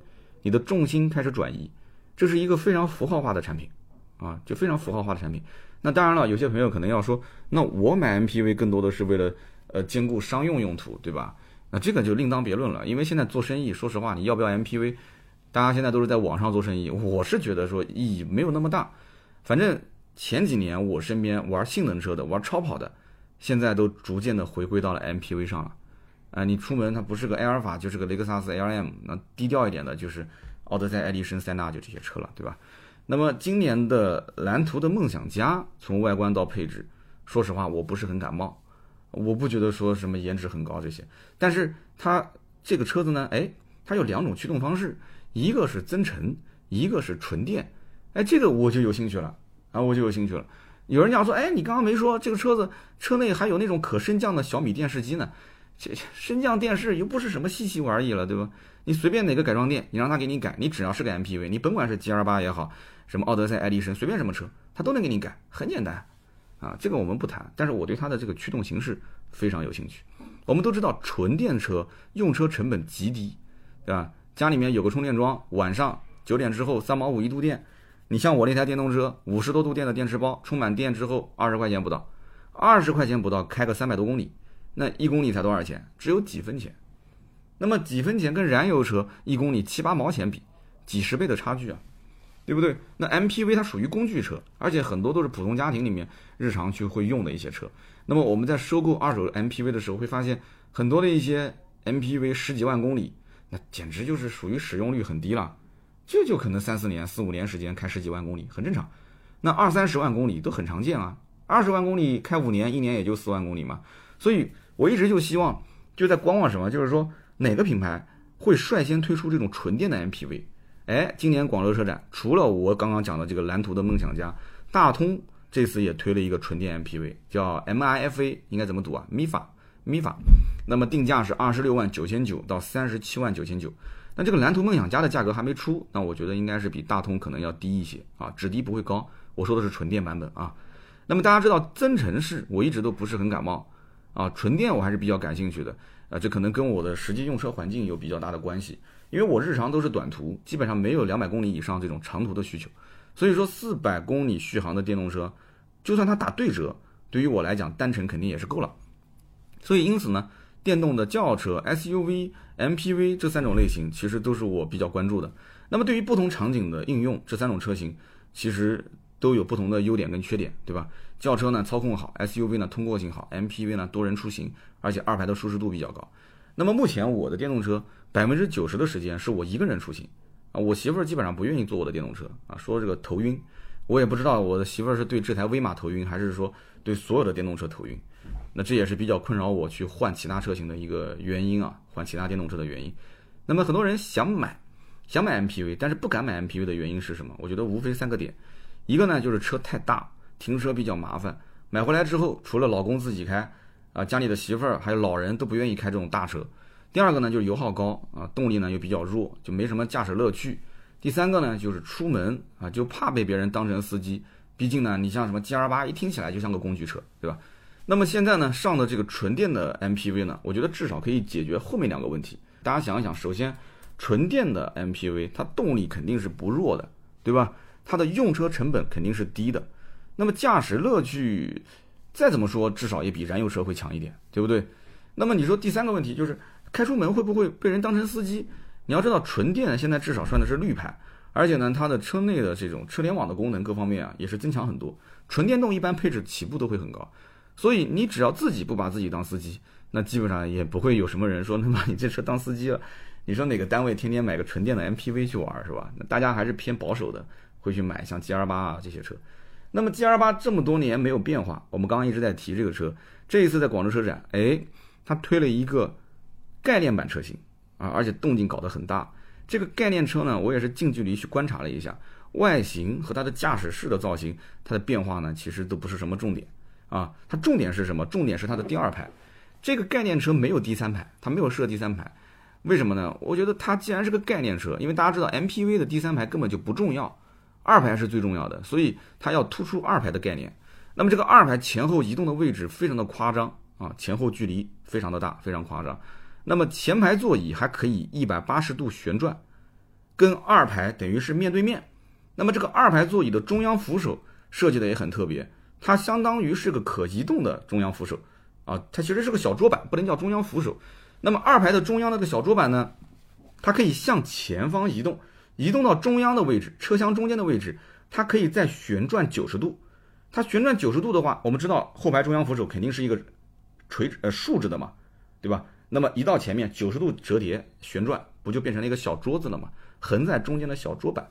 你的重心开始转移。这是一个非常符号化的产品，啊，就非常符号化的产品。那当然了，有些朋友可能要说，那我买 MPV 更多的是为了呃兼顾商用用途，对吧？那这个就另当别论了。因为现在做生意，说实话，你要不要 MPV，大家现在都是在网上做生意，我是觉得说意义没有那么大。反正前几年我身边玩性能车的、玩超跑的，现在都逐渐的回归到了 MPV 上了。啊，你出门它不是个埃尔法，就是个雷克萨斯 LM，那低调一点的就是奥德赛、爱迪生、塞纳就这些车了，对吧？那么今年的蓝图的梦想家，从外观到配置，说实话我不是很感冒，我不觉得说什么颜值很高这些。但是它这个车子呢，哎，它有两种驱动方式，一个是增程，一个是纯电，哎，这个我就有兴趣了啊，我就有兴趣了。有人讲说，哎，你刚刚没说这个车子车内还有那种可升降的小米电视机呢？这升降电视又不是什么稀奇玩意了，对吧？你随便哪个改装店，你让他给你改，你只要是个 MPV，你甭管是 G R 八也好，什么奥德赛、爱迪生，随便什么车，他都能给你改，很简单啊。这个我们不谈，但是我对它的这个驱动形式非常有兴趣。我们都知道纯电车用车成本极低，对吧？家里面有个充电桩，晚上九点之后三毛五一度电，你像我那台电动车，五十多度电的电池包，充满电之后二十块钱不到，二十块钱不到开个三百多公里。那一公里才多少钱？只有几分钱。那么几分钱跟燃油车一公里七八毛钱比，几十倍的差距啊，对不对？那 MPV 它属于工具车，而且很多都是普通家庭里面日常去会用的一些车。那么我们在收购二手 MPV 的时候，会发现很多的一些 MPV 十几万公里，那简直就是属于使用率很低了，这就可能三四年、四五年时间开十几万公里，很正常。那二三十万公里都很常见啊，二十万公里开五年，一年也就四万公里嘛，所以。我一直就希望，就在观望什么，就是说哪个品牌会率先推出这种纯电的 MPV。哎，今年广州车展，除了我刚刚讲的这个蓝图的梦想家，大通这次也推了一个纯电 MPV，叫 MIFA，应该怎么读啊？MIFA，MIFA。那么定价是二十六万九千九到三十七万九千九。那这个蓝图梦想家的价格还没出，那我觉得应该是比大通可能要低一些啊，只低不会高。我说的是纯电版本啊。那么大家知道增程式，我一直都不是很感冒。啊，纯电我还是比较感兴趣的，啊，这可能跟我的实际用车环境有比较大的关系，因为我日常都是短途，基本上没有两百公里以上这种长途的需求，所以说四百公里续航的电动车，就算它打对折，对于我来讲单程肯定也是够了，所以因此呢，电动的轿车、SUV、MPV 这三种类型其实都是我比较关注的。那么对于不同场景的应用，这三种车型其实都有不同的优点跟缺点，对吧？轿车呢操控好，SUV 呢通过性好，MPV 呢多人出行，而且二排的舒适度比较高。那么目前我的电动车百分之九十的时间是我一个人出行啊，我媳妇儿基本上不愿意坐我的电动车啊，说这个头晕，我也不知道我的媳妇儿是对这台威马头晕，还是说对所有的电动车头晕。那这也是比较困扰我去换其他车型的一个原因啊，换其他电动车的原因。那么很多人想买想买 MPV，但是不敢买 MPV 的原因是什么？我觉得无非三个点，一个呢就是车太大。停车比较麻烦，买回来之后，除了老公自己开，啊，家里的媳妇儿还有老人都不愿意开这种大车。第二个呢，就是油耗高啊，动力呢又比较弱，就没什么驾驶乐趣。第三个呢，就是出门啊，就怕被别人当成司机。毕竟呢，你像什么 G R 八，一听起来就像个工具车，对吧？那么现在呢，上的这个纯电的 M P V 呢，我觉得至少可以解决后面两个问题。大家想一想，首先，纯电的 M P V 它动力肯定是不弱的，对吧？它的用车成本肯定是低的。那么驾驶乐趣，再怎么说，至少也比燃油车会强一点，对不对？那么你说第三个问题就是开出门会不会被人当成司机？你要知道，纯电现在至少算的是绿牌，而且呢，它的车内的这种车联网的功能各方面啊，也是增强很多。纯电动一般配置起步都会很高，所以你只要自己不把自己当司机，那基本上也不会有什么人说 能把你这车当司机了。你说哪个单位天天买个纯电的 MPV 去玩是吧？那大家还是偏保守的，会去买像 G R 八啊这些车。那么 G R 八这么多年没有变化，我们刚刚一直在提这个车，这一次在广州车展，哎，它推了一个概念版车型啊，而且动静搞得很大。这个概念车呢，我也是近距离去观察了一下，外形和它的驾驶室的造型，它的变化呢，其实都不是什么重点啊。它重点是什么？重点是它的第二排。这个概念车没有第三排，它没有设第三排，为什么呢？我觉得它既然是个概念车，因为大家知道 M P V 的第三排根本就不重要。二排是最重要的，所以它要突出二排的概念。那么这个二排前后移动的位置非常的夸张啊，前后距离非常的大，非常夸张。那么前排座椅还可以一百八十度旋转，跟二排等于是面对面。那么这个二排座椅的中央扶手设计的也很特别，它相当于是个可移动的中央扶手啊，它其实是个小桌板，不能叫中央扶手。那么二排的中央那个小桌板呢，它可以向前方移动。移动到中央的位置，车厢中间的位置，它可以再旋转九十度。它旋转九十度的话，我们知道后排中央扶手肯定是一个垂直呃竖着的嘛，对吧？那么一到前面九十度折叠旋转，不就变成了一个小桌子了吗？横在中间的小桌板。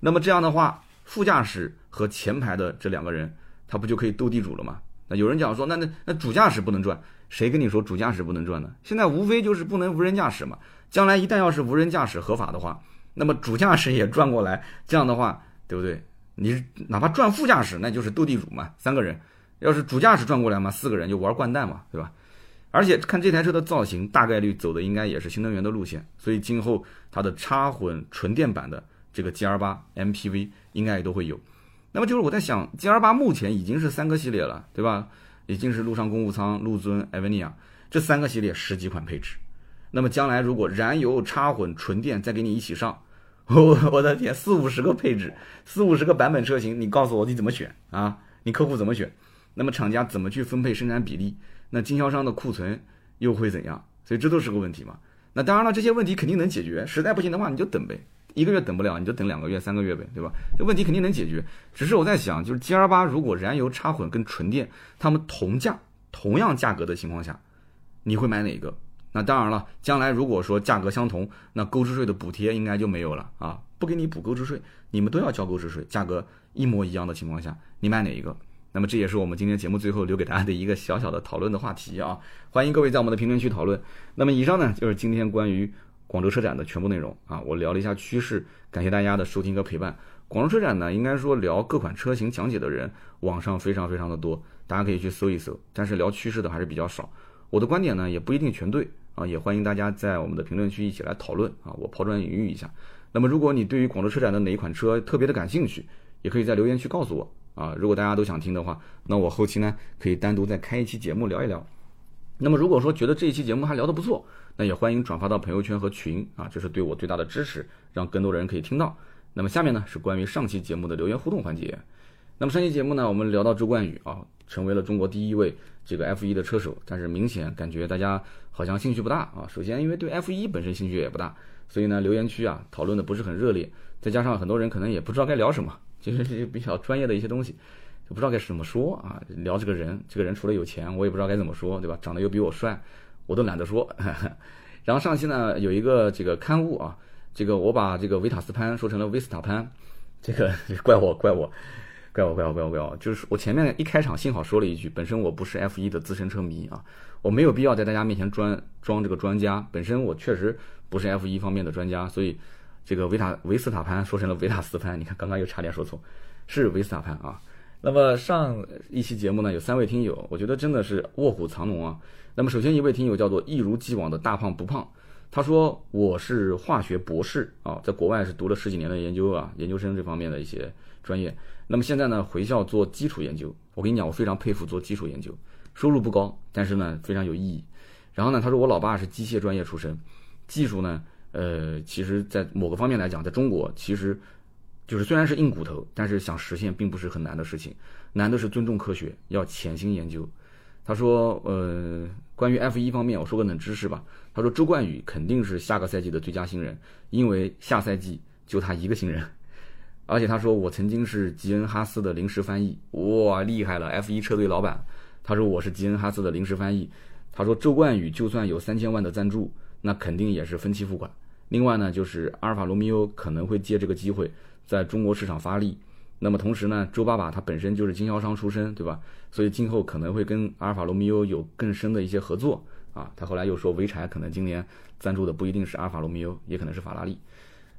那么这样的话，副驾驶和前排的这两个人，他不就可以斗地主了吗？那有人讲说，那那那主驾驶不能转，谁跟你说主驾驶不能转呢？现在无非就是不能无人驾驶嘛。将来一旦要是无人驾驶合法的话，那么主驾驶也转过来，这样的话，对不对？你哪怕转副驾驶，那就是斗地主嘛，三个人；要是主驾驶转过来嘛，四个人就玩掼蛋嘛，对吧？而且看这台车的造型，大概率走的应该也是新能源的路线，所以今后它的插混纯电版的这个 G R 八 MPV 应该也都会有。那么就是我在想，G R 八目前已经是三个系列了，对吧？已经是陆上公务舱、陆尊、艾维尼亚这三个系列十几款配置。那么将来如果燃油插混纯电再给你一起上，我我的天，四五十个配置，四五十个版本车型，你告诉我你怎么选啊？你客户怎么选？那么厂家怎么去分配生产比例？那经销商的库存又会怎样？所以这都是个问题嘛。那当然了，这些问题肯定能解决。实在不行的话，你就等呗，一个月等不了，你就等两个月、三个月呗，对吧？这问题肯定能解决。只是我在想，就是 G R 八如果燃油插混跟纯电，它们同价、同样价格的情况下，你会买哪个？那当然了，将来如果说价格相同，那购置税的补贴应该就没有了啊！不给你补购置税，你们都要交购置税，价格一模一样的情况下，你买哪一个？那么这也是我们今天节目最后留给大家的一个小小的讨论的话题啊！欢迎各位在我们的评论区讨论。那么以上呢就是今天关于广州车展的全部内容啊！我聊了一下趋势，感谢大家的收听和陪伴。广州车展呢，应该说聊各款车型讲解的人，网上非常非常的多，大家可以去搜一搜。但是聊趋势的还是比较少。我的观点呢，也不一定全对。啊，也欢迎大家在我们的评论区一起来讨论啊，我抛砖引玉一下。那么，如果你对于广州车展的哪一款车特别的感兴趣，也可以在留言区告诉我啊。如果大家都想听的话，那我后期呢可以单独再开一期节目聊一聊。那么，如果说觉得这一期节目还聊得不错，那也欢迎转发到朋友圈和群啊，这是对我最大的支持，让更多的人可以听到。那么下面呢是关于上期节目的留言互动环节。那么上期节目呢，我们聊到周冠宇啊，成为了中国第一位这个 F1 的车手，但是明显感觉大家好像兴趣不大啊。首先，因为对 F1 本身兴趣也不大，所以呢，留言区啊讨论的不是很热烈。再加上很多人可能也不知道该聊什么，就是比较专业的一些东西，就不知道该怎么说啊。聊这个人，这个人除了有钱，我也不知道该怎么说，对吧？长得又比我帅，我都懒得说。然后上期呢，有一个这个刊物啊，这个我把这个维塔斯潘说成了维斯塔潘，这个怪我，怪我。怪我，怪我，怪我，怪我！就是我前面一开场幸好说了一句，本身我不是 F 一的资深车迷啊，我没有必要在大家面前装装这个专家。本身我确实不是 F 一方面的专家，所以这个维塔维斯塔潘说成了维塔斯潘，你看刚刚又差点说错，是维斯塔潘啊。那么上一期节目呢，有三位听友，我觉得真的是卧虎藏龙啊。那么首先一位听友叫做一如既往的大胖不胖，他说我是化学博士啊，在国外是读了十几年的研究啊，研究生这方面的一些专业。那么现在呢，回校做基础研究。我跟你讲，我非常佩服做基础研究，收入不高，但是呢非常有意义。然后呢，他说我老爸是机械专业出身，技术呢，呃，其实在某个方面来讲，在中国其实就是虽然是硬骨头，但是想实现并不是很难的事情。难的是尊重科学，要潜心研究。他说，呃，关于 F 一方面，我说个冷知识吧。他说周冠宇肯定是下个赛季的最佳新人，因为下赛季就他一个新人。而且他说我曾经是吉恩哈斯的临时翻译，哇，厉害了！F1 车队老板，他说我是吉恩哈斯的临时翻译。他说周冠宇就算有三千万的赞助，那肯定也是分期付款。另外呢，就是阿尔法罗密欧可能会借这个机会在中国市场发力。那么同时呢，周爸爸他本身就是经销商出身，对吧？所以今后可能会跟阿尔法罗密欧有更深的一些合作啊。他后来又说，潍柴可能今年赞助的不一定是阿尔法罗密欧，也可能是法拉利。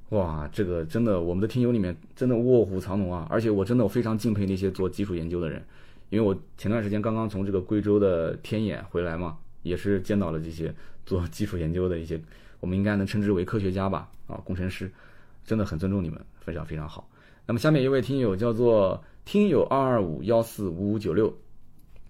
哇，这个真的，我们的听友里面真的卧虎藏龙啊！而且我真的我非常敬佩那些做基础研究的人，因为我前段时间刚刚从这个贵州的天眼回来嘛，也是见到了这些做基础研究的一些，我们应该能称之为科学家吧？啊，工程师，真的很尊重你们，非常非常好。那么下面一位听友叫做听友二二五幺四五五九六，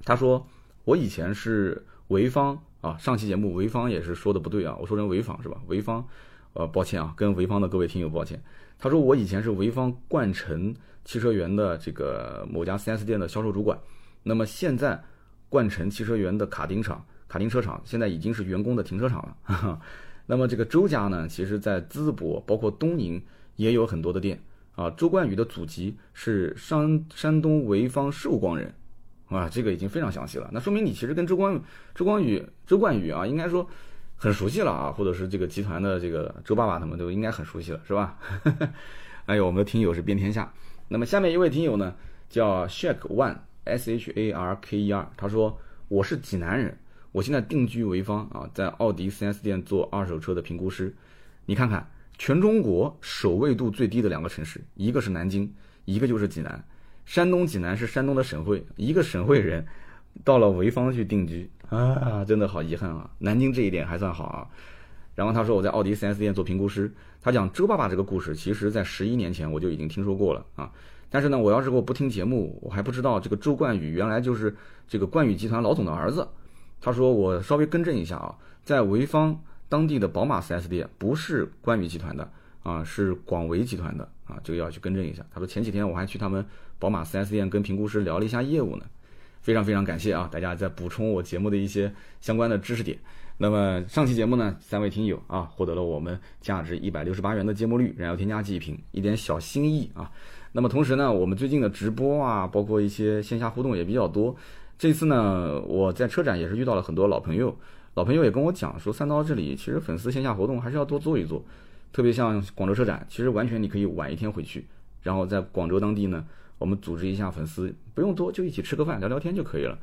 他说我以前是潍坊啊，上期节目潍坊也是说的不对啊，我说成潍坊是吧？潍坊。呃，抱歉啊，跟潍坊的各位听友抱歉。他说我以前是潍坊冠城汽车园的这个某家 4S 店的销售主管，那么现在冠城汽车园的卡丁厂、卡丁车厂现在已经是员工的停车场了。那么这个周家呢，其实在淄博包括东宁也有很多的店啊，周冠宇的祖籍是山山东潍坊寿光人，啊，这个已经非常详细了。那说明你其实跟周光周光宇周冠宇啊，应该说很熟悉了啊，或者是这个集团的这个周爸爸他们都应该很熟悉了，是吧？还有我们的听友是遍天下。那么下面一位听友呢，叫 Shark One S H A R K E R，他说我是济南人，我现在定居潍坊啊，在奥迪 4S 店做二手车的评估师。你看看。全中国首位度最低的两个城市，一个是南京，一个就是济南。山东济南是山东的省会，一个省会人到了潍坊去定居啊，真的好遗憾啊。南京这一点还算好啊。然后他说我在奥迪 4S 店做评估师，他讲周爸爸这个故事，其实在十一年前我就已经听说过了啊。但是呢，我要是我不听节目，我还不知道这个周冠宇原来就是这个冠宇集团老总的儿子。他说我稍微更正一下啊，在潍坊。当地的宝马 4S 店不是冠宇集团的啊，是广维集团的啊，这个要去更正一下。他说前几天我还去他们宝马 4S 店跟评估师聊了一下业务呢，非常非常感谢啊，大家在补充我节目的一些相关的知识点。那么上期节目呢，三位听友啊获得了我们价值一百六十八元的芥末绿燃油添加剂一瓶，一点小心意啊。那么同时呢，我们最近的直播啊，包括一些线下互动也比较多。这次呢，我在车展也是遇到了很多老朋友。老朋友也跟我讲说，三刀这里其实粉丝线下活动还是要多做一做，特别像广州车展，其实完全你可以晚一天回去，然后在广州当地呢，我们组织一下粉丝，不用多，就一起吃个饭聊聊天就可以了。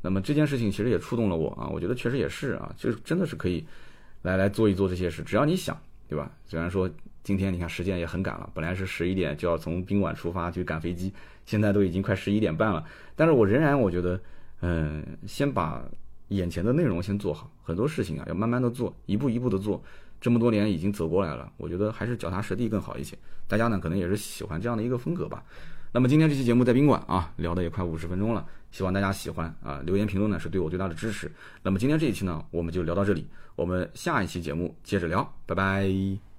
那么这件事情其实也触动了我啊，我觉得确实也是啊，就是真的是可以来来做一做这些事，只要你想，对吧？虽然说今天你看时间也很赶了，本来是十一点就要从宾馆出发去赶飞机，现在都已经快十一点半了，但是我仍然我觉得，嗯，先把。眼前的内容先做好，很多事情啊要慢慢的做，一步一步的做。这么多年已经走过来了，我觉得还是脚踏实地更好一些。大家呢可能也是喜欢这样的一个风格吧。那么今天这期节目在宾馆啊聊的也快五十分钟了，希望大家喜欢啊，留言评论呢是对我最大的支持。那么今天这一期呢我们就聊到这里，我们下一期节目接着聊，拜拜。